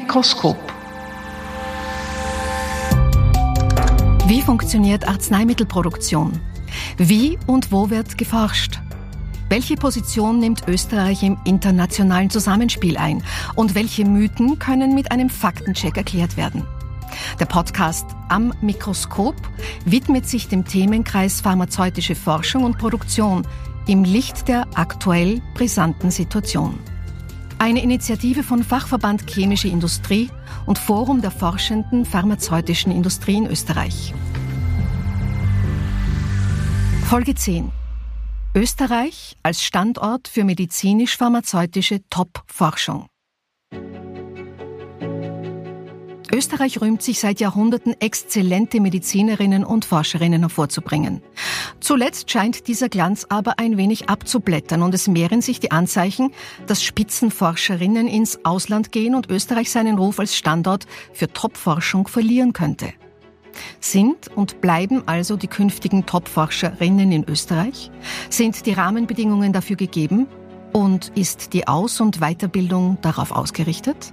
Mikroskop. Wie funktioniert Arzneimittelproduktion? Wie und wo wird geforscht? Welche Position nimmt Österreich im internationalen Zusammenspiel ein? Und welche Mythen können mit einem Faktencheck erklärt werden? Der Podcast Am Mikroskop widmet sich dem Themenkreis pharmazeutische Forschung und Produktion im Licht der aktuell brisanten Situation. Eine Initiative von Fachverband Chemische Industrie und Forum der forschenden pharmazeutischen Industrie in Österreich. Folge 10. Österreich als Standort für medizinisch-pharmazeutische Top-Forschung. Österreich rühmt sich seit Jahrhunderten exzellente Medizinerinnen und Forscherinnen hervorzubringen. Zuletzt scheint dieser Glanz aber ein wenig abzublättern und es mehren sich die Anzeichen, dass Spitzenforscherinnen ins Ausland gehen und Österreich seinen Ruf als Standort für Topforschung verlieren könnte. Sind und bleiben also die künftigen Topforscherinnen in Österreich? Sind die Rahmenbedingungen dafür gegeben? Und ist die Aus- und Weiterbildung darauf ausgerichtet?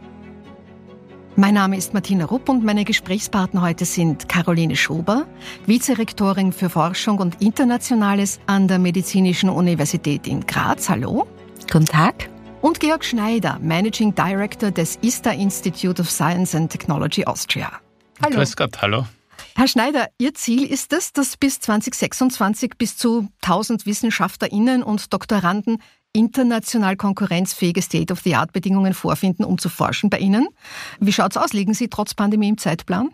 Mein Name ist Martina Rupp und meine Gesprächspartner heute sind Caroline Schober, Vizerektorin für Forschung und Internationales an der Medizinischen Universität in Graz. Hallo. Guten Tag. Und Georg Schneider, Managing Director des ISTA Institute of Science and Technology Austria. Hallo. Grüß Gott, hallo. Herr Schneider, Ihr Ziel ist es, dass bis 2026 bis zu 1000 WissenschaftlerInnen und Doktoranden international konkurrenzfähige State-of-the-Art-Bedingungen vorfinden, um zu forschen bei Ihnen. Wie schaut's aus? Liegen Sie trotz Pandemie im Zeitplan?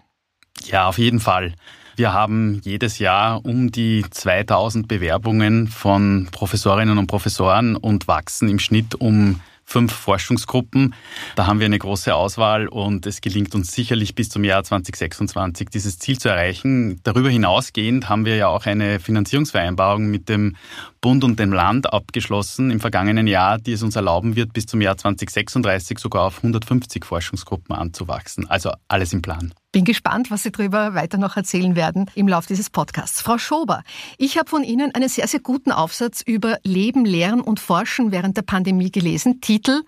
Ja, auf jeden Fall. Wir haben jedes Jahr um die 2000 Bewerbungen von Professorinnen und Professoren und wachsen im Schnitt um fünf Forschungsgruppen. Da haben wir eine große Auswahl und es gelingt uns sicherlich bis zum Jahr 2026 dieses Ziel zu erreichen. Darüber hinausgehend haben wir ja auch eine Finanzierungsvereinbarung mit dem Bund und dem Land abgeschlossen im vergangenen Jahr, die es uns erlauben wird, bis zum Jahr 2036 sogar auf 150 Forschungsgruppen anzuwachsen. Also alles im Plan. Bin gespannt, was Sie darüber weiter noch erzählen werden im Laufe dieses Podcasts. Frau Schober, ich habe von Ihnen einen sehr, sehr guten Aufsatz über Leben, Lehren und Forschen während der Pandemie gelesen. Titel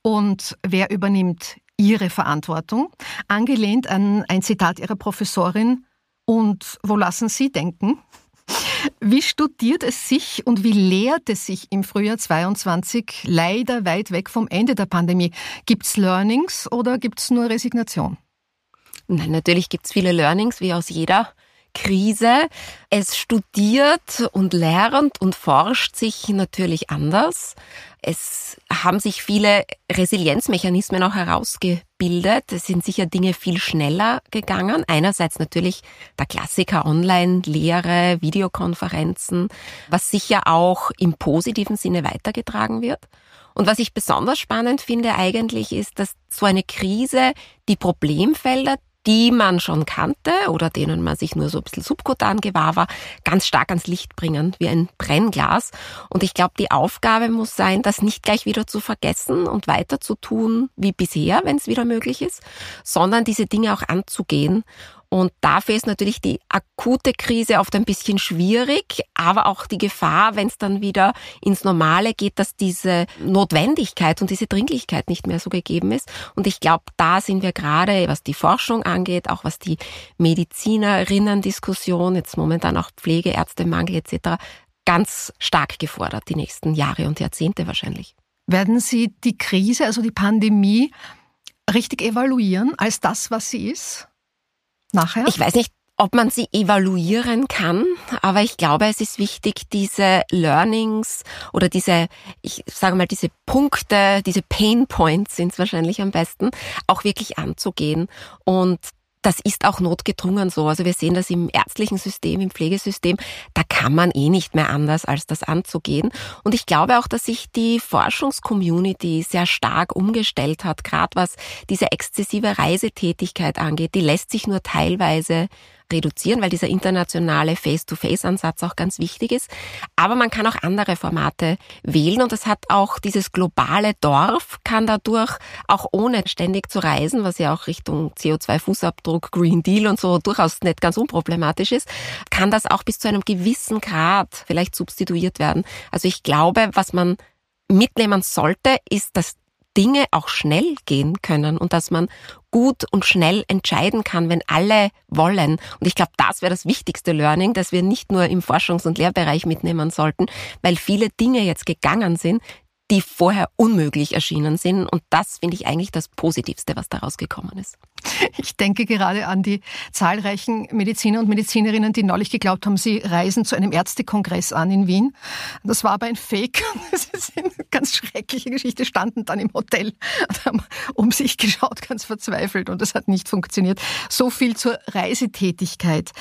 und wer übernimmt Ihre Verantwortung? Angelehnt an ein Zitat Ihrer Professorin. Und wo lassen Sie denken? Wie studiert es sich und wie lehrt es sich im Frühjahr 22 leider weit weg vom Ende der Pandemie? Gibt es Learnings oder gibt es nur Resignation? Nein, natürlich gibt es viele Learnings, wie aus jeder Krise. Es studiert und lernt und forscht sich natürlich anders. Es haben sich viele Resilienzmechanismen auch herausgebildet. Es sind sicher Dinge viel schneller gegangen. Einerseits natürlich der Klassiker Online-Lehre, Videokonferenzen, was sicher auch im positiven Sinne weitergetragen wird. Und was ich besonders spannend finde eigentlich ist, dass so eine Krise die Problemfelder, die man schon kannte oder denen man sich nur so ein bisschen subkutan gewahr war, ganz stark ans Licht bringen, wie ein Brennglas. Und ich glaube, die Aufgabe muss sein, das nicht gleich wieder zu vergessen und weiter zu tun wie bisher, wenn es wieder möglich ist, sondern diese Dinge auch anzugehen und dafür ist natürlich die akute Krise oft ein bisschen schwierig, aber auch die Gefahr, wenn es dann wieder ins Normale geht, dass diese Notwendigkeit und diese Dringlichkeit nicht mehr so gegeben ist. Und ich glaube, da sind wir gerade, was die Forschung angeht, auch was die Medizinerinnen-Diskussion, jetzt momentan auch Pflegeärztemangel etc., ganz stark gefordert, die nächsten Jahre und Jahrzehnte wahrscheinlich. Werden Sie die Krise, also die Pandemie, richtig evaluieren als das, was sie ist? Nachher? Ich weiß nicht, ob man sie evaluieren kann, aber ich glaube, es ist wichtig, diese Learnings oder diese, ich sage mal, diese Punkte, diese Pain Points sind es wahrscheinlich am besten, auch wirklich anzugehen und das ist auch notgedrungen so. Also wir sehen das im ärztlichen System, im Pflegesystem. Da kann man eh nicht mehr anders, als das anzugehen. Und ich glaube auch, dass sich die Forschungscommunity sehr stark umgestellt hat, gerade was diese exzessive Reisetätigkeit angeht. Die lässt sich nur teilweise reduzieren, weil dieser internationale Face-to-Face-Ansatz auch ganz wichtig ist. Aber man kann auch andere Formate wählen und das hat auch dieses globale Dorf kann dadurch auch ohne ständig zu reisen, was ja auch Richtung CO2-Fußabdruck, Green Deal und so durchaus nicht ganz unproblematisch ist, kann das auch bis zu einem gewissen Grad vielleicht substituiert werden. Also ich glaube, was man mitnehmen sollte, ist, dass Dinge auch schnell gehen können und dass man gut und schnell entscheiden kann, wenn alle wollen. Und ich glaube, das wäre das wichtigste Learning, dass wir nicht nur im Forschungs- und Lehrbereich mitnehmen sollten, weil viele Dinge jetzt gegangen sind, die vorher unmöglich erschienen sind. Und das finde ich eigentlich das Positivste, was daraus gekommen ist. Ich denke gerade an die zahlreichen Mediziner und Medizinerinnen, die neulich geglaubt haben, sie reisen zu einem Ärztekongress an in Wien. Das war aber ein Fake. Das ist eine ganz schreckliche Geschichte, standen dann im Hotel und haben um sich geschaut, ganz verzweifelt und das hat nicht funktioniert. So viel zur Reisetätigkeit.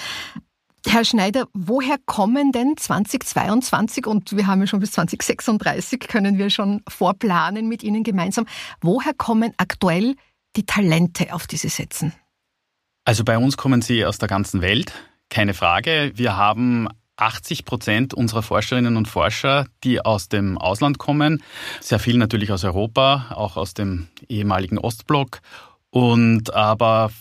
Herr Schneider, woher kommen denn 2022 und wir haben ja schon bis 2036, können wir schon vorplanen mit Ihnen gemeinsam, woher kommen aktuell die Talente, auf die Sie setzen? Also bei uns kommen sie aus der ganzen Welt, keine Frage. Wir haben 80 Prozent unserer Forscherinnen und Forscher, die aus dem Ausland kommen, sehr viel natürlich aus Europa, auch aus dem ehemaligen Ostblock und aber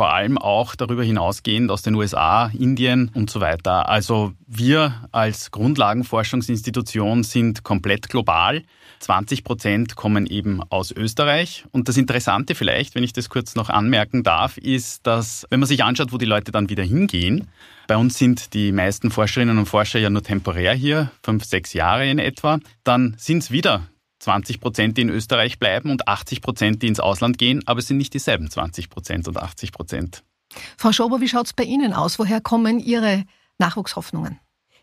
vor allem auch darüber hinausgehend aus den USA, Indien und so weiter. Also wir als Grundlagenforschungsinstitution sind komplett global. 20 Prozent kommen eben aus Österreich. Und das Interessante vielleicht, wenn ich das kurz noch anmerken darf, ist, dass wenn man sich anschaut, wo die Leute dann wieder hingehen, bei uns sind die meisten Forscherinnen und Forscher ja nur temporär hier, fünf, sechs Jahre in etwa, dann sind es wieder 20 Prozent, die in Österreich bleiben und 80 Prozent, die ins Ausland gehen, aber es sind nicht dieselben 20 Prozent und 80 Prozent. Frau Schober, wie schaut es bei Ihnen aus? Woher kommen Ihre Nachwuchshoffnungen?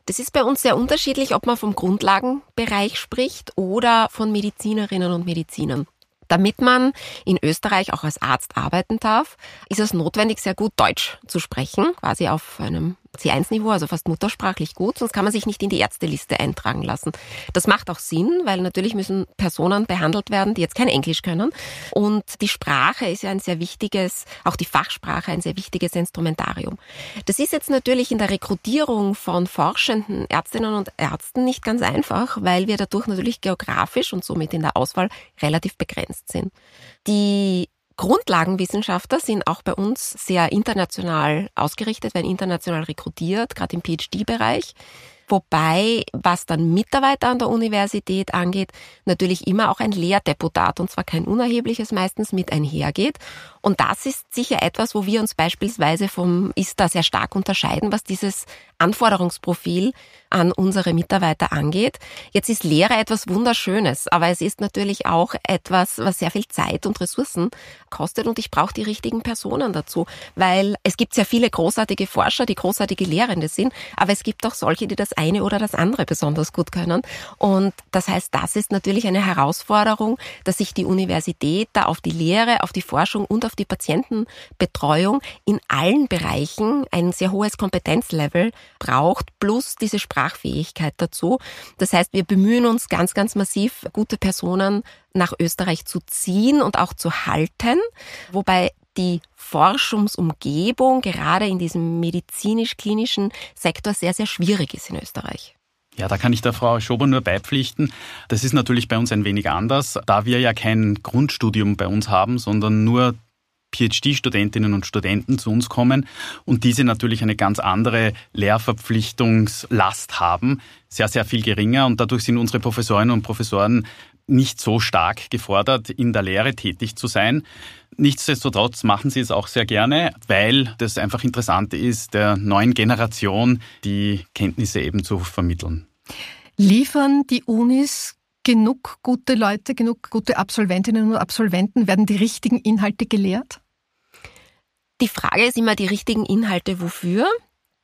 Das ist bei uns sehr unterschiedlich, ob man vom Grundlagenbereich spricht oder von Medizinerinnen und Medizinern. Damit man in Österreich auch als Arzt arbeiten darf, ist es notwendig, sehr gut Deutsch zu sprechen, quasi auf einem C1-Niveau, also fast muttersprachlich gut, sonst kann man sich nicht in die Ärzteliste eintragen lassen. Das macht auch Sinn, weil natürlich müssen Personen behandelt werden, die jetzt kein Englisch können. Und die Sprache ist ja ein sehr wichtiges, auch die Fachsprache ein sehr wichtiges Instrumentarium. Das ist jetzt natürlich in der Rekrutierung von forschenden Ärztinnen und Ärzten nicht ganz einfach, weil wir dadurch natürlich geografisch und somit in der Auswahl relativ begrenzt sind. Die Grundlagenwissenschaftler sind auch bei uns sehr international ausgerichtet, werden international rekrutiert, gerade im PhD-Bereich. Wobei, was dann Mitarbeiter an der Universität angeht, natürlich immer auch ein Lehrdeputat, und zwar kein unerhebliches meistens, mit einhergeht. Und das ist sicher etwas, wo wir uns beispielsweise vom ISTA sehr stark unterscheiden, was dieses Anforderungsprofil an unsere Mitarbeiter angeht. Jetzt ist Lehre etwas Wunderschönes, aber es ist natürlich auch etwas, was sehr viel Zeit und Ressourcen kostet und ich brauche die richtigen Personen dazu, weil es gibt sehr viele großartige Forscher, die großartige Lehrende sind, aber es gibt auch solche, die das eine oder das andere besonders gut können. Und das heißt, das ist natürlich eine Herausforderung, dass sich die Universität da auf die Lehre, auf die Forschung und auf die Patientenbetreuung in allen Bereichen ein sehr hohes Kompetenzlevel braucht, plus diese Sprachfähigkeit dazu. Das heißt, wir bemühen uns ganz, ganz massiv, gute Personen nach Österreich zu ziehen und auch zu halten, wobei die Forschungsumgebung gerade in diesem medizinisch-klinischen Sektor sehr, sehr schwierig ist in Österreich. Ja, da kann ich der Frau Schober nur beipflichten. Das ist natürlich bei uns ein wenig anders, da wir ja kein Grundstudium bei uns haben, sondern nur PhD-Studentinnen und Studenten zu uns kommen und diese natürlich eine ganz andere Lehrverpflichtungslast haben, sehr, sehr viel geringer und dadurch sind unsere Professorinnen und Professoren nicht so stark gefordert, in der Lehre tätig zu sein. Nichtsdestotrotz machen sie es auch sehr gerne, weil das einfach interessant ist, der neuen Generation die Kenntnisse eben zu vermitteln. Liefern die Unis genug gute Leute, genug gute Absolventinnen und Absolventen? Werden die richtigen Inhalte gelehrt? Die Frage ist immer die richtigen Inhalte wofür.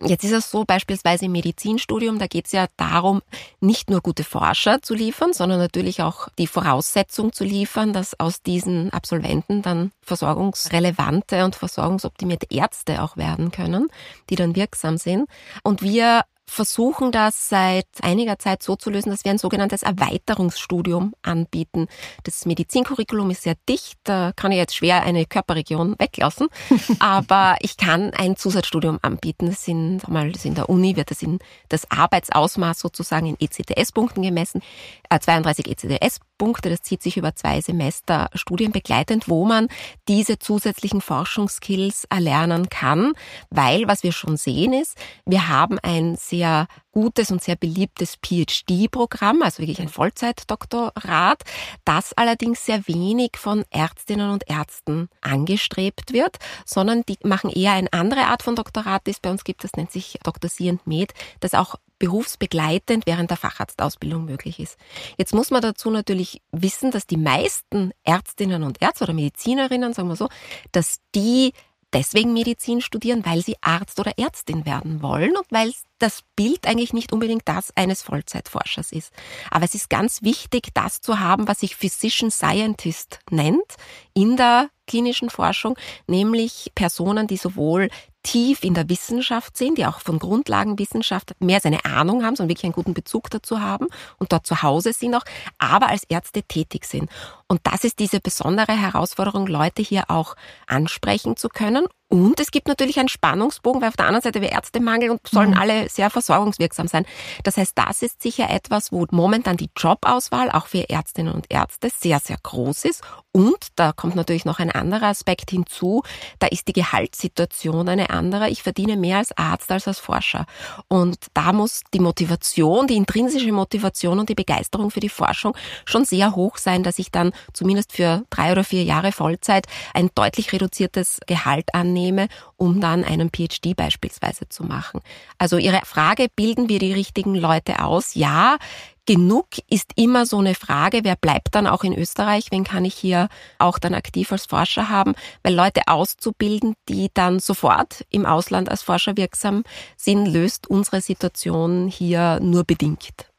Jetzt ist es so, beispielsweise im Medizinstudium, da geht es ja darum, nicht nur gute Forscher zu liefern, sondern natürlich auch die Voraussetzung zu liefern, dass aus diesen Absolventen dann versorgungsrelevante und versorgungsoptimierte Ärzte auch werden können, die dann wirksam sind. Und wir versuchen das seit einiger Zeit so zu lösen, dass wir ein sogenanntes Erweiterungsstudium anbieten. Das Medizincurriculum ist sehr dicht, da kann ich jetzt schwer eine Körperregion weglassen, aber ich kann ein Zusatzstudium anbieten. Das sind, mal, das in der Uni wird das in das Arbeitsausmaß sozusagen in ECTS-Punkten gemessen, äh, 32 ECTS Punkte, das zieht sich über zwei Semester studienbegleitend, wo man diese zusätzlichen Forschungsskills erlernen kann, weil was wir schon sehen ist, wir haben ein sehr gutes und sehr beliebtes PhD-Programm, also wirklich ein Vollzeitdoktorat, das allerdings sehr wenig von Ärztinnen und Ärzten angestrebt wird, sondern die machen eher eine andere Art von Doktorat, das bei uns gibt, das nennt sich Dr. C Med, das auch berufsbegleitend während der Facharztausbildung möglich ist. Jetzt muss man dazu natürlich wissen, dass die meisten Ärztinnen und Ärzte oder Medizinerinnen, sagen wir so, dass die deswegen Medizin studieren, weil sie Arzt oder Ärztin werden wollen und weil das Bild eigentlich nicht unbedingt das eines Vollzeitforschers ist. Aber es ist ganz wichtig, das zu haben, was sich Physician Scientist nennt in der klinischen Forschung, nämlich Personen, die sowohl tief in der Wissenschaft sind, die auch von Grundlagenwissenschaft mehr als eine Ahnung haben, sondern wirklich einen guten Bezug dazu haben und dort zu Hause sind auch, aber als Ärzte tätig sind. Und das ist diese besondere Herausforderung, Leute hier auch ansprechen zu können und es gibt natürlich einen Spannungsbogen, weil auf der anderen Seite wir Ärztemangel und sollen mhm. alle sehr versorgungswirksam sein. Das heißt, das ist sicher etwas, wo momentan die Jobauswahl auch für Ärztinnen und Ärzte sehr, sehr groß ist. Und da kommt natürlich noch ein anderer Aspekt hinzu. Da ist die Gehaltssituation eine andere. Ich verdiene mehr als Arzt als als Forscher. Und da muss die Motivation, die intrinsische Motivation und die Begeisterung für die Forschung schon sehr hoch sein, dass ich dann zumindest für drei oder vier Jahre Vollzeit ein deutlich reduziertes Gehalt annehme nehme, um dann einen PhD beispielsweise zu machen. Also Ihre Frage, bilden wir die richtigen Leute aus? Ja, genug ist immer so eine Frage, wer bleibt dann auch in Österreich, wen kann ich hier auch dann aktiv als Forscher haben, weil Leute auszubilden, die dann sofort im Ausland als Forscher wirksam sind, löst unsere Situation hier nur bedingt.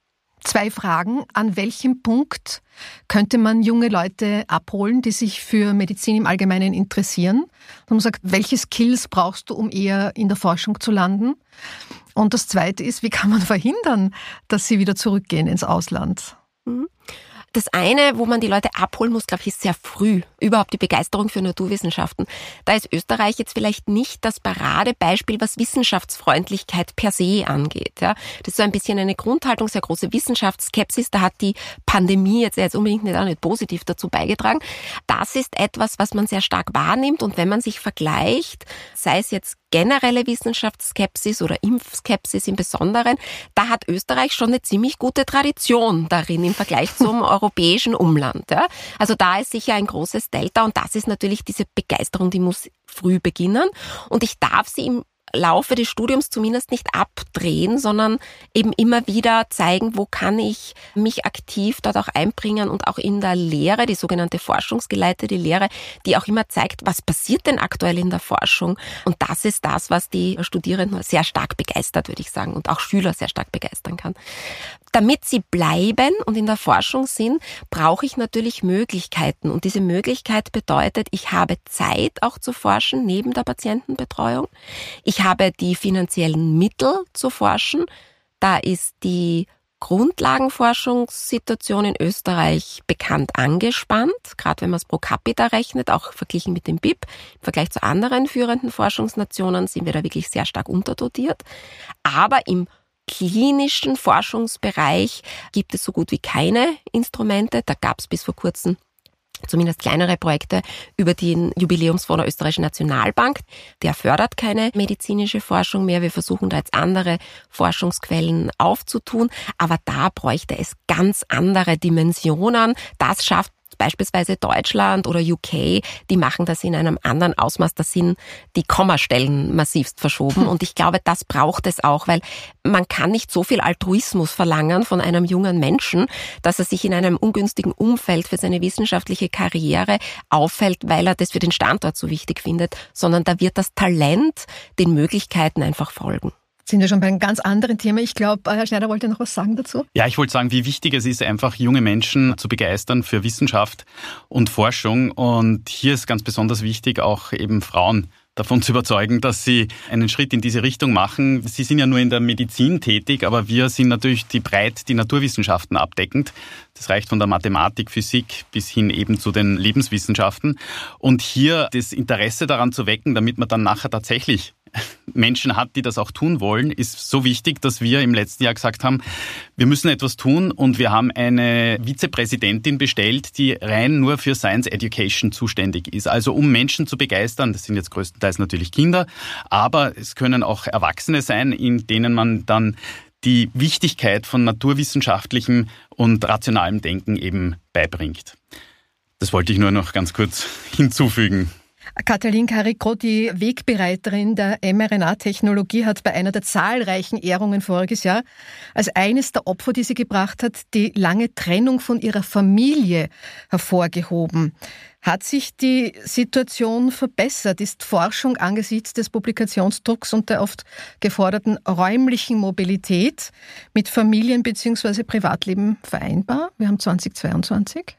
Zwei Fragen. An welchem Punkt könnte man junge Leute abholen, die sich für Medizin im Allgemeinen interessieren? Man sagt, welche Skills brauchst du, um eher in der Forschung zu landen? Und das Zweite ist, wie kann man verhindern, dass sie wieder zurückgehen ins Ausland? Mhm. Das eine, wo man die Leute abholen muss, glaube ich, ist sehr früh. Überhaupt die Begeisterung für Naturwissenschaften. Da ist Österreich jetzt vielleicht nicht das Paradebeispiel, was Wissenschaftsfreundlichkeit per se angeht. Ja, das ist so ein bisschen eine Grundhaltung, sehr große Wissenschaftsskepsis. Da hat die Pandemie jetzt, jetzt unbedingt nicht, auch nicht positiv dazu beigetragen. Das ist etwas, was man sehr stark wahrnimmt. Und wenn man sich vergleicht, sei es jetzt generelle Wissenschaftsskepsis oder Impfskepsis im Besonderen, da hat Österreich schon eine ziemlich gute Tradition darin im Vergleich zum europäischen Umland. Ja. Also da ist sicher ein großes Delta und das ist natürlich diese Begeisterung, die muss früh beginnen. Und ich darf sie im Laufe des Studiums zumindest nicht abdrehen, sondern eben immer wieder zeigen, wo kann ich mich aktiv dort auch einbringen und auch in der Lehre, die sogenannte forschungsgeleitete Lehre, die auch immer zeigt, was passiert denn aktuell in der Forschung. Und das ist das, was die Studierenden sehr stark begeistert, würde ich sagen, und auch Schüler sehr stark begeistern kann. Damit sie bleiben und in der Forschung sind, brauche ich natürlich Möglichkeiten. Und diese Möglichkeit bedeutet, ich habe Zeit auch zu forschen neben der Patientenbetreuung. Ich habe die finanziellen Mittel zu forschen. Da ist die Grundlagenforschungssituation in Österreich bekannt angespannt, gerade wenn man es pro capita rechnet, auch verglichen mit dem BIP. Im Vergleich zu anderen führenden Forschungsnationen sind wir da wirklich sehr stark unterdotiert. Aber im klinischen Forschungsbereich gibt es so gut wie keine Instrumente. Da gab es bis vor kurzem zumindest kleinere Projekte über den Jubiläumsfonds der Österreichischen Nationalbank. Der fördert keine medizinische Forschung mehr. Wir versuchen da jetzt andere Forschungsquellen aufzutun. Aber da bräuchte es ganz andere Dimensionen. Das schafft beispielsweise Deutschland oder UK, die machen das in einem anderen Ausmaß. Da sind die Kommastellen massivst verschoben. Und ich glaube, das braucht es auch, weil man kann nicht so viel Altruismus verlangen von einem jungen Menschen, dass er sich in einem ungünstigen Umfeld für seine wissenschaftliche Karriere auffällt, weil er das für den Standort so wichtig findet, sondern da wird das Talent den Möglichkeiten einfach folgen sind wir schon bei einem ganz anderen Thema. Ich glaube, Herr Schneider wollte noch was sagen dazu. Ja, ich wollte sagen, wie wichtig es ist, einfach junge Menschen zu begeistern für Wissenschaft und Forschung. Und hier ist ganz besonders wichtig, auch eben Frauen davon zu überzeugen, dass Sie einen Schritt in diese Richtung machen. Sie sind ja nur in der Medizin tätig, aber wir sind natürlich die breit die Naturwissenschaften abdeckend. Das reicht von der Mathematik, Physik bis hin eben zu den Lebenswissenschaften. Und hier das Interesse daran zu wecken, damit man dann nachher tatsächlich Menschen hat, die das auch tun wollen, ist so wichtig, dass wir im letzten Jahr gesagt haben, wir müssen etwas tun und wir haben eine Vizepräsidentin bestellt, die rein nur für Science Education zuständig ist. Also um Menschen zu begeistern, das sind jetzt größtenteils natürlich Kinder, aber es können auch Erwachsene sein, in denen man dann die Wichtigkeit von naturwissenschaftlichem und rationalem Denken eben beibringt. Das wollte ich nur noch ganz kurz hinzufügen. Katalin Carico, die Wegbereiterin der mRNA-Technologie, hat bei einer der zahlreichen Ehrungen voriges Jahr als eines der Opfer, die sie gebracht hat, die lange Trennung von ihrer Familie hervorgehoben. Hat sich die Situation verbessert? Ist Forschung angesichts des Publikationsdrucks und der oft geforderten räumlichen Mobilität mit Familien- bzw. Privatleben vereinbar? Wir haben 2022.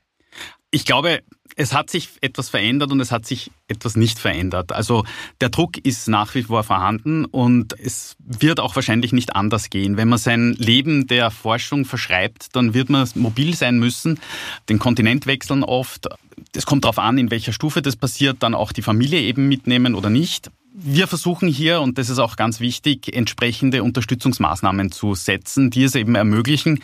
Ich glaube, es hat sich etwas verändert und es hat sich etwas nicht verändert. Also der Druck ist nach wie vor vorhanden und es wird auch wahrscheinlich nicht anders gehen. Wenn man sein Leben der Forschung verschreibt, dann wird man mobil sein müssen, den Kontinent wechseln oft. Es kommt darauf an, in welcher Stufe das passiert, dann auch die Familie eben mitnehmen oder nicht. Wir versuchen hier, und das ist auch ganz wichtig, entsprechende Unterstützungsmaßnahmen zu setzen, die es eben ermöglichen,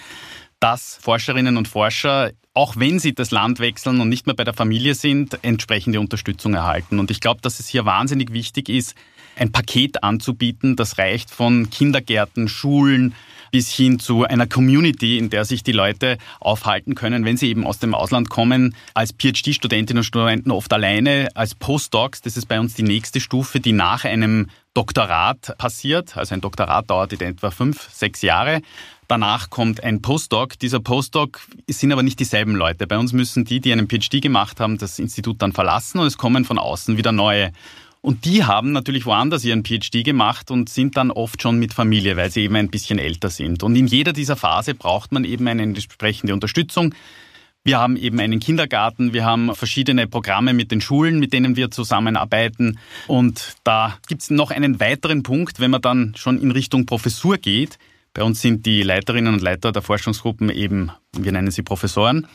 dass Forscherinnen und Forscher, auch wenn sie das Land wechseln und nicht mehr bei der Familie sind, entsprechende Unterstützung erhalten. Und ich glaube, dass es hier wahnsinnig wichtig ist, ein Paket anzubieten, das reicht von Kindergärten, Schulen bis hin zu einer Community, in der sich die Leute aufhalten können, wenn sie eben aus dem Ausland kommen, als PhD-Studentinnen und Studenten oft alleine, als Postdocs, das ist bei uns die nächste Stufe, die nach einem Doktorat passiert. Also ein Doktorat dauert in etwa fünf, sechs Jahre. Danach kommt ein Postdoc. Dieser Postdoc sind aber nicht dieselben Leute. Bei uns müssen die, die einen PhD gemacht haben, das Institut dann verlassen und es kommen von außen wieder neue. Und die haben natürlich woanders ihren PhD gemacht und sind dann oft schon mit Familie, weil sie eben ein bisschen älter sind. Und in jeder dieser Phase braucht man eben eine entsprechende Unterstützung. Wir haben eben einen Kindergarten, wir haben verschiedene Programme mit den Schulen, mit denen wir zusammenarbeiten. Und da gibt es noch einen weiteren Punkt, wenn man dann schon in Richtung Professur geht, bei uns sind die Leiterinnen und Leiter der Forschungsgruppen eben, wir nennen sie Professoren,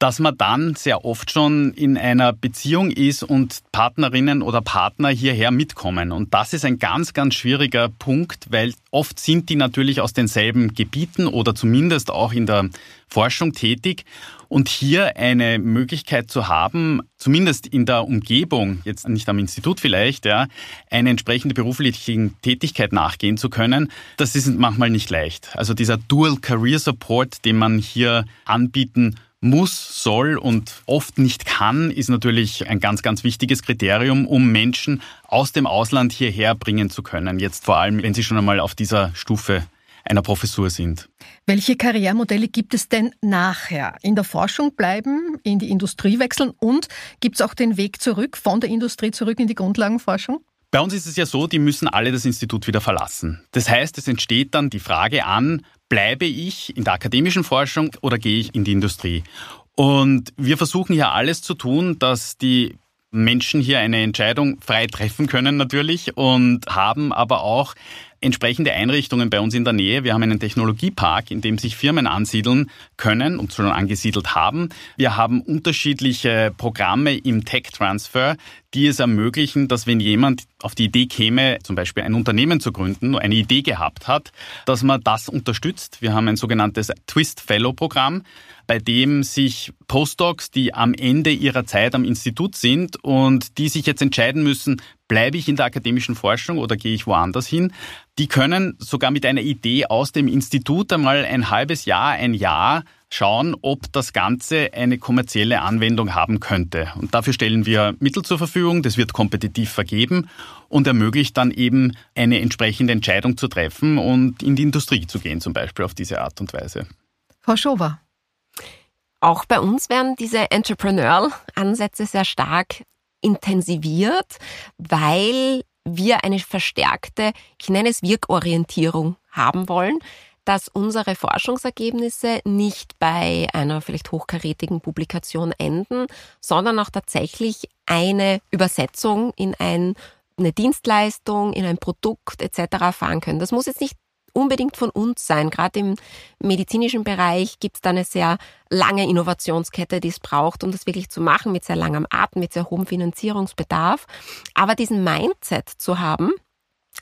dass man dann sehr oft schon in einer Beziehung ist und Partnerinnen oder Partner hierher mitkommen. Und das ist ein ganz, ganz schwieriger Punkt, weil oft sind die natürlich aus denselben Gebieten oder zumindest auch in der Forschung tätig. Und hier eine Möglichkeit zu haben, zumindest in der Umgebung, jetzt nicht am Institut vielleicht, ja, eine entsprechende berufliche Tätigkeit nachgehen zu können, das ist manchmal nicht leicht. Also dieser Dual Career Support, den man hier anbieten muss, soll und oft nicht kann, ist natürlich ein ganz, ganz wichtiges Kriterium, um Menschen aus dem Ausland hierher bringen zu können. Jetzt vor allem, wenn sie schon einmal auf dieser Stufe einer Professur sind. Welche Karrieremodelle gibt es denn nachher? In der Forschung bleiben, in die Industrie wechseln und gibt es auch den Weg zurück, von der Industrie zurück in die Grundlagenforschung? Bei uns ist es ja so, die müssen alle das Institut wieder verlassen. Das heißt, es entsteht dann die Frage an, bleibe ich in der akademischen Forschung oder gehe ich in die Industrie? Und wir versuchen hier alles zu tun, dass die Menschen hier eine Entscheidung frei treffen können natürlich und haben aber auch entsprechende Einrichtungen bei uns in der Nähe. Wir haben einen Technologiepark, in dem sich Firmen ansiedeln können und schon angesiedelt haben. Wir haben unterschiedliche Programme im Tech-Transfer, die es ermöglichen, dass wenn jemand auf die Idee käme, zum Beispiel ein Unternehmen zu gründen, eine Idee gehabt hat, dass man das unterstützt. Wir haben ein sogenanntes Twist Fellow Programm, bei dem sich Postdocs, die am Ende ihrer Zeit am Institut sind und die sich jetzt entscheiden müssen, bleibe ich in der akademischen Forschung oder gehe ich woanders hin, die können sogar mit einer Idee aus dem Institut einmal ein halbes Jahr, ein Jahr schauen, ob das Ganze eine kommerzielle Anwendung haben könnte. Und dafür stellen wir Mittel zur Verfügung, das wird kompetitiv vergeben und ermöglicht dann eben eine entsprechende Entscheidung zu treffen und in die Industrie zu gehen, zum Beispiel auf diese Art und Weise. Frau Schober. Auch bei uns werden diese Entrepreneurial-Ansätze sehr stark intensiviert, weil wir eine verstärkte, ich nenne es Wirkorientierung haben wollen, dass unsere Forschungsergebnisse nicht bei einer vielleicht hochkarätigen Publikation enden, sondern auch tatsächlich eine Übersetzung in ein eine Dienstleistung, in ein Produkt etc. fahren können. Das muss jetzt nicht unbedingt von uns sein. Gerade im medizinischen Bereich gibt es da eine sehr lange Innovationskette, die es braucht, um das wirklich zu machen, mit sehr langem Atem, mit sehr hohem Finanzierungsbedarf. Aber diesen Mindset zu haben,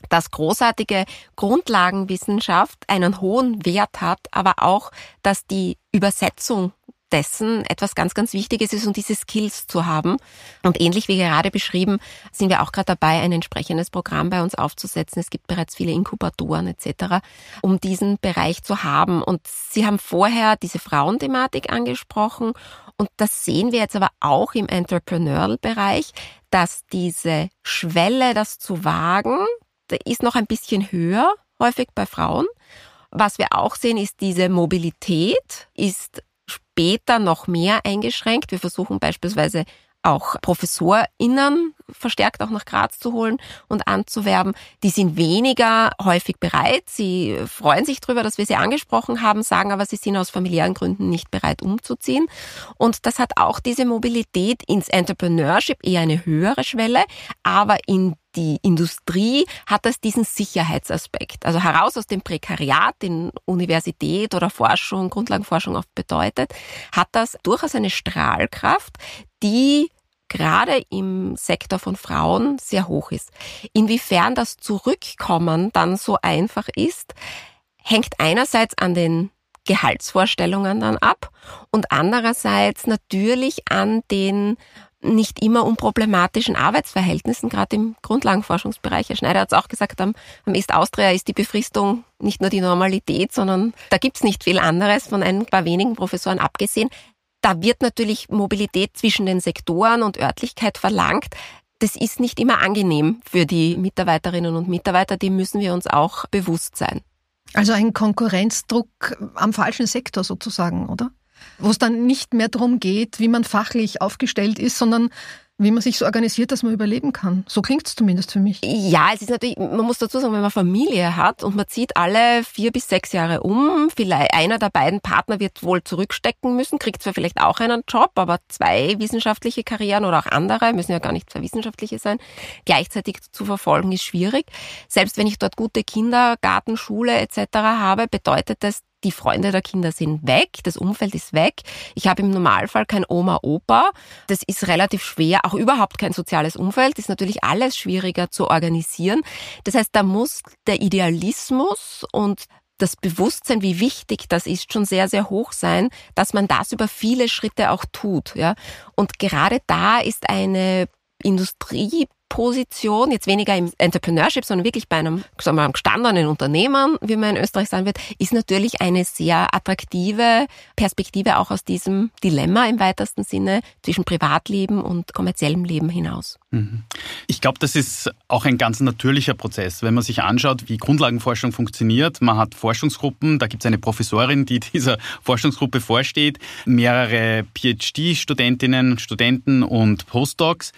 dass großartige Grundlagenwissenschaft einen hohen Wert hat, aber auch, dass die Übersetzung dessen etwas ganz, ganz Wichtiges ist und diese Skills zu haben. Und ähnlich wie gerade beschrieben, sind wir auch gerade dabei, ein entsprechendes Programm bei uns aufzusetzen. Es gibt bereits viele Inkubatoren etc., um diesen Bereich zu haben. Und Sie haben vorher diese Frauenthematik angesprochen. Und das sehen wir jetzt aber auch im Entrepreneurial-Bereich, dass diese Schwelle, das zu wagen, ist noch ein bisschen höher, häufig bei Frauen. Was wir auch sehen, ist diese Mobilität ist später noch mehr eingeschränkt. Wir versuchen beispielsweise auch ProfessorInnen verstärkt auch nach Graz zu holen und anzuwerben. Die sind weniger häufig bereit. Sie freuen sich darüber, dass wir sie angesprochen haben, sagen aber, sie sind aus familiären Gründen nicht bereit umzuziehen. Und das hat auch diese Mobilität ins Entrepreneurship eher eine höhere Schwelle, aber in die Industrie hat das diesen Sicherheitsaspekt. Also heraus aus dem Prekariat, den Universität oder Forschung, Grundlagenforschung oft bedeutet, hat das durchaus eine Strahlkraft, die gerade im Sektor von Frauen sehr hoch ist. Inwiefern das Zurückkommen dann so einfach ist, hängt einerseits an den Gehaltsvorstellungen dann ab und andererseits natürlich an den nicht immer unproblematischen Arbeitsverhältnissen, gerade im Grundlagenforschungsbereich. Herr Schneider hat es auch gesagt, am, am East Austria ist die Befristung nicht nur die Normalität, sondern da gibt's nicht viel anderes, von ein paar wenigen Professoren abgesehen. Da wird natürlich Mobilität zwischen den Sektoren und Örtlichkeit verlangt. Das ist nicht immer angenehm für die Mitarbeiterinnen und Mitarbeiter, dem müssen wir uns auch bewusst sein. Also ein Konkurrenzdruck am falschen Sektor sozusagen, oder? wo es dann nicht mehr darum geht, wie man fachlich aufgestellt ist, sondern wie man sich so organisiert, dass man überleben kann. So klingt es zumindest für mich. Ja, es ist natürlich, man muss dazu sagen, wenn man Familie hat und man zieht alle vier bis sechs Jahre um, vielleicht einer der beiden Partner wird wohl zurückstecken müssen, kriegt zwar vielleicht auch einen Job, aber zwei wissenschaftliche Karrieren oder auch andere, müssen ja gar nicht zwei wissenschaftliche sein, gleichzeitig zu verfolgen, ist schwierig. Selbst wenn ich dort gute Kindergarten, Schule etc. habe, bedeutet das, die Freunde der Kinder sind weg, das Umfeld ist weg. Ich habe im Normalfall kein Oma, Opa. Das ist relativ schwer, auch überhaupt kein soziales Umfeld. Ist natürlich alles schwieriger zu organisieren. Das heißt, da muss der Idealismus und das Bewusstsein, wie wichtig das ist, schon sehr, sehr hoch sein, dass man das über viele Schritte auch tut, ja. Und gerade da ist eine Industrie Position, jetzt weniger im Entrepreneurship, sondern wirklich bei einem, sagen wir mal, gestandenen Unternehmern, wie man in Österreich sagen wird, ist natürlich eine sehr attraktive Perspektive auch aus diesem Dilemma im weitesten Sinne zwischen Privatleben und kommerziellem Leben hinaus. Mhm. Ich glaube, das ist auch ein ganz natürlicher Prozess. Wenn man sich anschaut, wie Grundlagenforschung funktioniert, man hat Forschungsgruppen, da gibt es eine Professorin, die dieser Forschungsgruppe vorsteht, mehrere PhD-Studentinnen, Studenten und Postdocs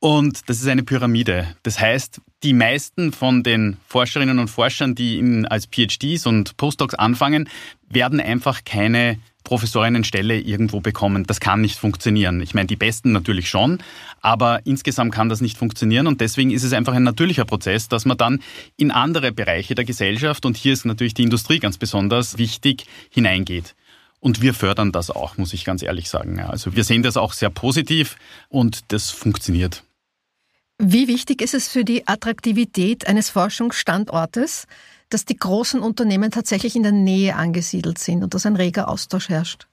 und das ist eine Pyramide. Das heißt, die meisten von den Forscherinnen und Forschern, die in, als PhDs und Postdocs anfangen, werden einfach keine Professorinnenstelle irgendwo bekommen. Das kann nicht funktionieren. Ich meine, die Besten natürlich schon, aber insgesamt kann das nicht funktionieren und deswegen ist es einfach ein natürlicher Prozess, dass man dann in andere Bereiche der Gesellschaft und hier ist natürlich die Industrie ganz besonders wichtig hineingeht. Und wir fördern das auch, muss ich ganz ehrlich sagen. Also wir sehen das auch sehr positiv und das funktioniert. Wie wichtig ist es für die Attraktivität eines Forschungsstandortes, dass die großen Unternehmen tatsächlich in der Nähe angesiedelt sind und dass ein reger Austausch herrscht?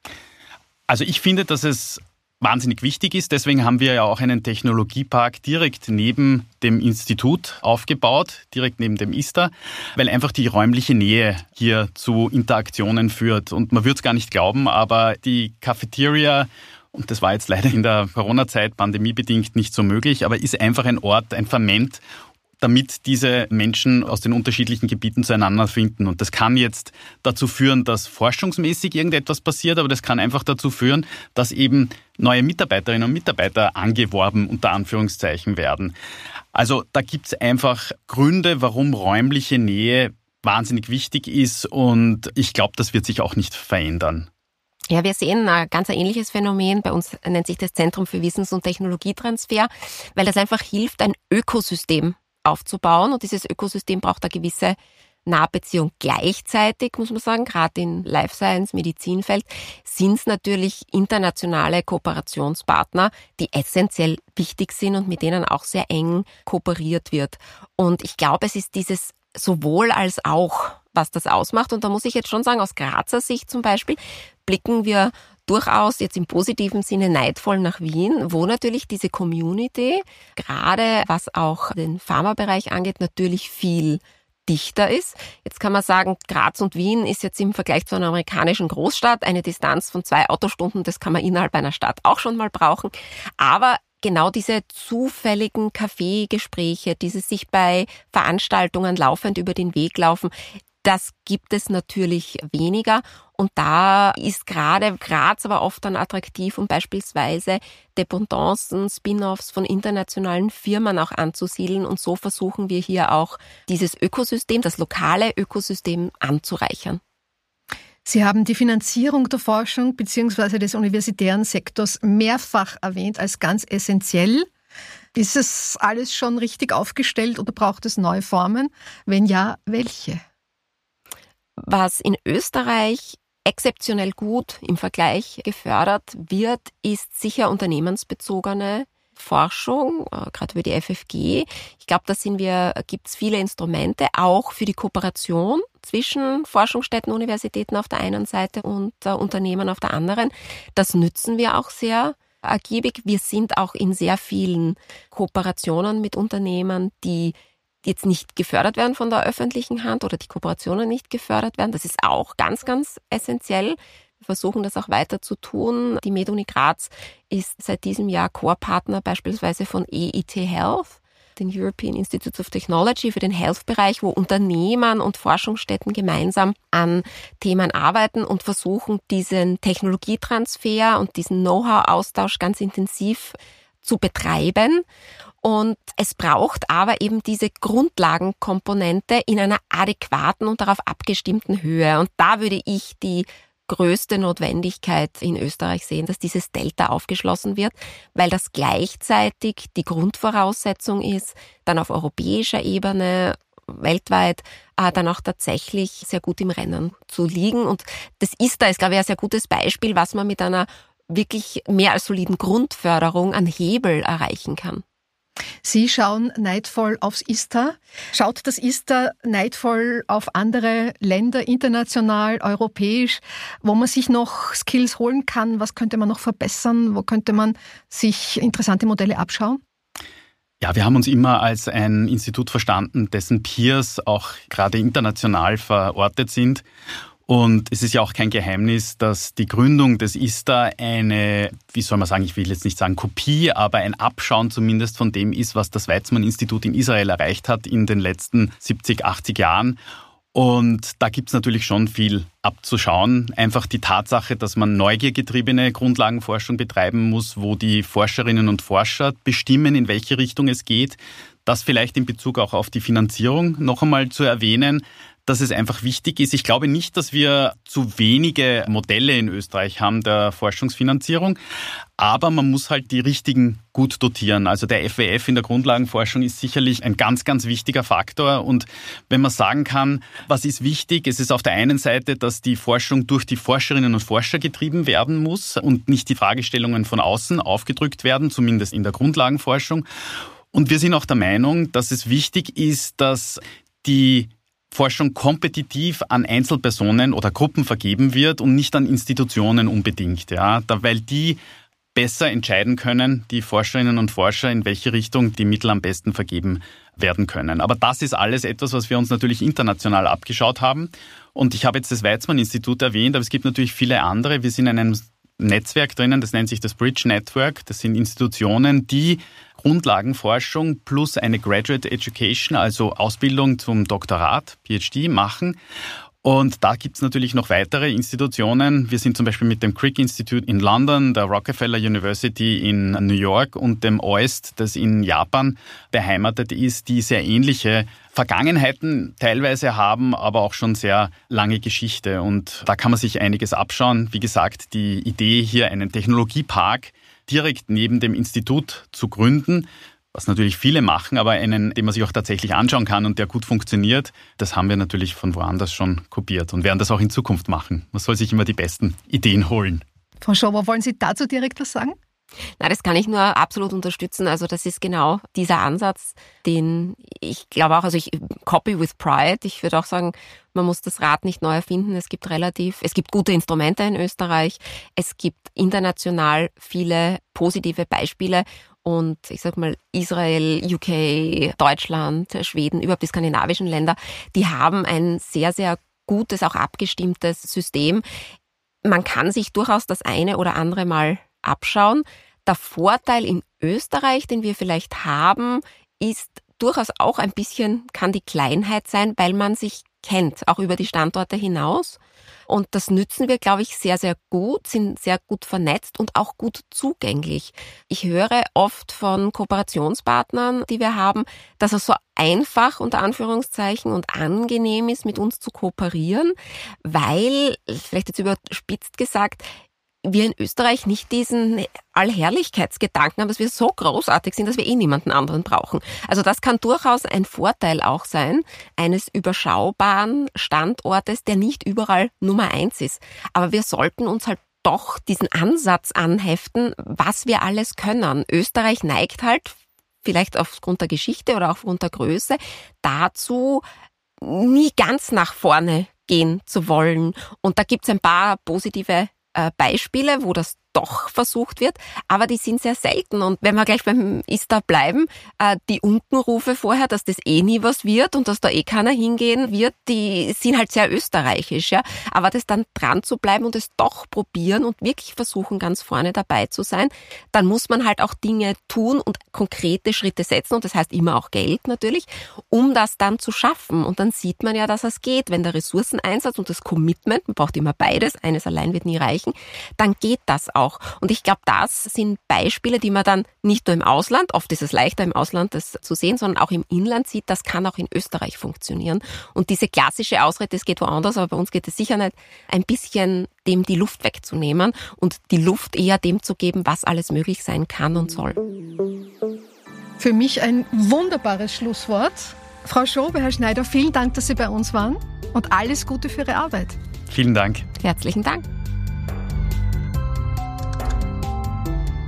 Also ich finde, dass es wahnsinnig wichtig ist. Deswegen haben wir ja auch einen Technologiepark direkt neben dem Institut aufgebaut, direkt neben dem ISTA, weil einfach die räumliche Nähe hier zu Interaktionen führt. Und man würde es gar nicht glauben, aber die Cafeteria und das war jetzt leider in der Corona-Zeit pandemiebedingt nicht so möglich, aber ist einfach ein Ort, ein Ferment, damit diese Menschen aus den unterschiedlichen Gebieten zueinander finden. Und das kann jetzt dazu führen, dass forschungsmäßig irgendetwas passiert, aber das kann einfach dazu führen, dass eben neue Mitarbeiterinnen und Mitarbeiter angeworben unter Anführungszeichen werden. Also da gibt es einfach Gründe, warum räumliche Nähe wahnsinnig wichtig ist und ich glaube, das wird sich auch nicht verändern. Ja, wir sehen ein ganz ähnliches Phänomen. Bei uns nennt sich das Zentrum für Wissens- und Technologietransfer, weil das einfach hilft, ein Ökosystem aufzubauen. Und dieses Ökosystem braucht eine gewisse Nahbeziehung. Gleichzeitig, muss man sagen, gerade in Life Science, Medizinfeld, sind es natürlich internationale Kooperationspartner, die essentiell wichtig sind und mit denen auch sehr eng kooperiert wird. Und ich glaube, es ist dieses sowohl als auch, was das ausmacht. Und da muss ich jetzt schon sagen, aus Grazer Sicht zum Beispiel, blicken wir durchaus jetzt im positiven Sinne neidvoll nach Wien, wo natürlich diese Community, gerade was auch den Pharmabereich angeht, natürlich viel dichter ist. Jetzt kann man sagen, Graz und Wien ist jetzt im Vergleich zu einer amerikanischen Großstadt eine Distanz von zwei Autostunden. Das kann man innerhalb einer Stadt auch schon mal brauchen. Aber genau diese zufälligen Kaffeegespräche, dieses sich bei Veranstaltungen laufend über den Weg laufen, das gibt es natürlich weniger. Und da ist gerade Graz aber oft dann attraktiv, um beispielsweise Dependancen, Spin-offs von internationalen Firmen auch anzusiedeln. Und so versuchen wir hier auch dieses Ökosystem, das lokale Ökosystem anzureichern. Sie haben die Finanzierung der Forschung bzw. des universitären Sektors mehrfach erwähnt als ganz essentiell. Ist es alles schon richtig aufgestellt oder braucht es neue Formen? Wenn ja, welche? Was in Österreich exzeptionell gut im Vergleich gefördert wird, ist sicher unternehmensbezogene Forschung, äh, gerade über die FFG. Ich glaube, da sind wir, gibt es viele Instrumente, auch für die Kooperation zwischen Forschungsstätten, Universitäten auf der einen Seite und äh, Unternehmen auf der anderen. Das nützen wir auch sehr ergiebig. Wir sind auch in sehr vielen Kooperationen mit Unternehmen, die jetzt nicht gefördert werden von der öffentlichen Hand oder die Kooperationen nicht gefördert werden. Das ist auch ganz, ganz essentiell. Wir versuchen das auch weiter zu tun. Die MedUni Graz ist seit diesem Jahr Core-Partner beispielsweise von EIT Health, den European Institutes of Technology für den Health-Bereich, wo Unternehmen und Forschungsstätten gemeinsam an Themen arbeiten und versuchen, diesen Technologietransfer und diesen Know-how-Austausch ganz intensiv zu betreiben. Und es braucht aber eben diese Grundlagenkomponente in einer adäquaten und darauf abgestimmten Höhe. Und da würde ich die größte Notwendigkeit in Österreich sehen, dass dieses Delta aufgeschlossen wird, weil das gleichzeitig die Grundvoraussetzung ist, dann auf europäischer Ebene weltweit äh, dann auch tatsächlich sehr gut im Rennen zu liegen. Und das ist da, ist glaube ich, ein sehr gutes Beispiel, was man mit einer wirklich mehr als soliden Grundförderung an Hebel erreichen kann. Sie schauen neidvoll aufs ISTA. Schaut das ISTA neidvoll auf andere Länder, international, europäisch, wo man sich noch Skills holen kann? Was könnte man noch verbessern? Wo könnte man sich interessante Modelle abschauen? Ja, wir haben uns immer als ein Institut verstanden, dessen Peers auch gerade international verortet sind. Und es ist ja auch kein Geheimnis, dass die Gründung des ISTA eine, wie soll man sagen, ich will jetzt nicht sagen Kopie, aber ein Abschauen zumindest von dem ist, was das Weizmann-Institut in Israel erreicht hat in den letzten 70, 80 Jahren. Und da gibt's natürlich schon viel abzuschauen. Einfach die Tatsache, dass man neugiergetriebene Grundlagenforschung betreiben muss, wo die Forscherinnen und Forscher bestimmen, in welche Richtung es geht. Das vielleicht in Bezug auch auf die Finanzierung noch einmal zu erwähnen dass es einfach wichtig ist. Ich glaube nicht, dass wir zu wenige Modelle in Österreich haben der Forschungsfinanzierung, aber man muss halt die richtigen gut dotieren. Also der FWF in der Grundlagenforschung ist sicherlich ein ganz, ganz wichtiger Faktor. Und wenn man sagen kann, was ist wichtig, es ist auf der einen Seite, dass die Forschung durch die Forscherinnen und Forscher getrieben werden muss und nicht die Fragestellungen von außen aufgedrückt werden, zumindest in der Grundlagenforschung. Und wir sind auch der Meinung, dass es wichtig ist, dass die Forschung kompetitiv an Einzelpersonen oder Gruppen vergeben wird und nicht an Institutionen unbedingt, ja, da, weil die besser entscheiden können, die Forscherinnen und Forscher, in welche Richtung die Mittel am besten vergeben werden können. Aber das ist alles etwas, was wir uns natürlich international abgeschaut haben. Und ich habe jetzt das Weizmann-Institut erwähnt, aber es gibt natürlich viele andere. Wir sind in einem Netzwerk drinnen, das nennt sich das Bridge Network. Das sind Institutionen, die Grundlagenforschung plus eine Graduate Education, also Ausbildung zum Doktorat, PhD machen. Und da gibt's natürlich noch weitere Institutionen. Wir sind zum Beispiel mit dem Crick Institute in London, der Rockefeller University in New York und dem OIST, das in Japan beheimatet ist, die sehr ähnliche Vergangenheiten teilweise haben, aber auch schon sehr lange Geschichte. Und da kann man sich einiges abschauen. Wie gesagt, die Idee hier einen Technologiepark direkt neben dem Institut zu gründen, was natürlich viele machen, aber einen, den man sich auch tatsächlich anschauen kann und der gut funktioniert, das haben wir natürlich von woanders schon kopiert und werden das auch in Zukunft machen. Man soll sich immer die besten Ideen holen. Frau Schauber, wollen Sie dazu direkt was sagen? Na, das kann ich nur absolut unterstützen. Also das ist genau dieser Ansatz, den ich glaube auch, also ich copy with pride. Ich würde auch sagen, man muss das Rad nicht neu erfinden. Es gibt relativ, es gibt gute Instrumente in Österreich. Es gibt international viele positive Beispiele. Und ich sag mal, Israel, UK, Deutschland, Schweden, überhaupt die skandinavischen Länder, die haben ein sehr, sehr gutes, auch abgestimmtes System. Man kann sich durchaus das eine oder andere mal abschauen. Der Vorteil in Österreich, den wir vielleicht haben, ist durchaus auch ein bisschen, kann die Kleinheit sein, weil man sich kennt, auch über die Standorte hinaus. Und das nützen wir, glaube ich, sehr, sehr gut, sind sehr gut vernetzt und auch gut zugänglich. Ich höre oft von Kooperationspartnern, die wir haben, dass es so einfach unter Anführungszeichen und angenehm ist, mit uns zu kooperieren, weil, vielleicht jetzt überspitzt gesagt, wir in Österreich nicht diesen Allherrlichkeitsgedanken haben, dass wir so großartig sind, dass wir eh niemanden anderen brauchen. Also das kann durchaus ein Vorteil auch sein, eines überschaubaren Standortes, der nicht überall Nummer eins ist. Aber wir sollten uns halt doch diesen Ansatz anheften, was wir alles können. Österreich neigt halt, vielleicht aufgrund der Geschichte oder aufgrund der Größe, dazu, nie ganz nach vorne gehen zu wollen. Und da gibt's ein paar positive Beispiele, wo das doch versucht wird, aber die sind sehr selten. Und wenn wir gleich beim Ista bleiben, äh, die Unkenrufe vorher, dass das eh nie was wird und dass da eh keiner hingehen wird, die sind halt sehr österreichisch, ja. Aber das dann dran zu bleiben und es doch probieren und wirklich versuchen, ganz vorne dabei zu sein, dann muss man halt auch Dinge tun und konkrete Schritte setzen und das heißt immer auch Geld natürlich, um das dann zu schaffen. Und dann sieht man ja, dass es geht. Wenn der Ressourceneinsatz und das Commitment, man braucht immer beides, eines allein wird nie reichen, dann geht das auch auch. Und ich glaube, das sind Beispiele, die man dann nicht nur im Ausland, oft ist es leichter im Ausland das zu sehen, sondern auch im Inland sieht, das kann auch in Österreich funktionieren. Und diese klassische Ausrede, es geht woanders, aber bei uns geht es sicher nicht, ein bisschen dem die Luft wegzunehmen und die Luft eher dem zu geben, was alles möglich sein kann und soll. Für mich ein wunderbares Schlusswort. Frau Schobe, Herr Schneider, vielen Dank, dass Sie bei uns waren und alles Gute für Ihre Arbeit. Vielen Dank. Herzlichen Dank.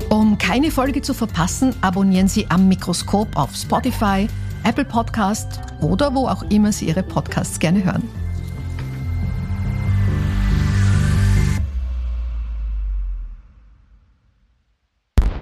Um keine Folge zu verpassen, abonnieren Sie am Mikroskop auf Spotify, Apple Podcast oder wo auch immer Sie Ihre Podcasts gerne hören.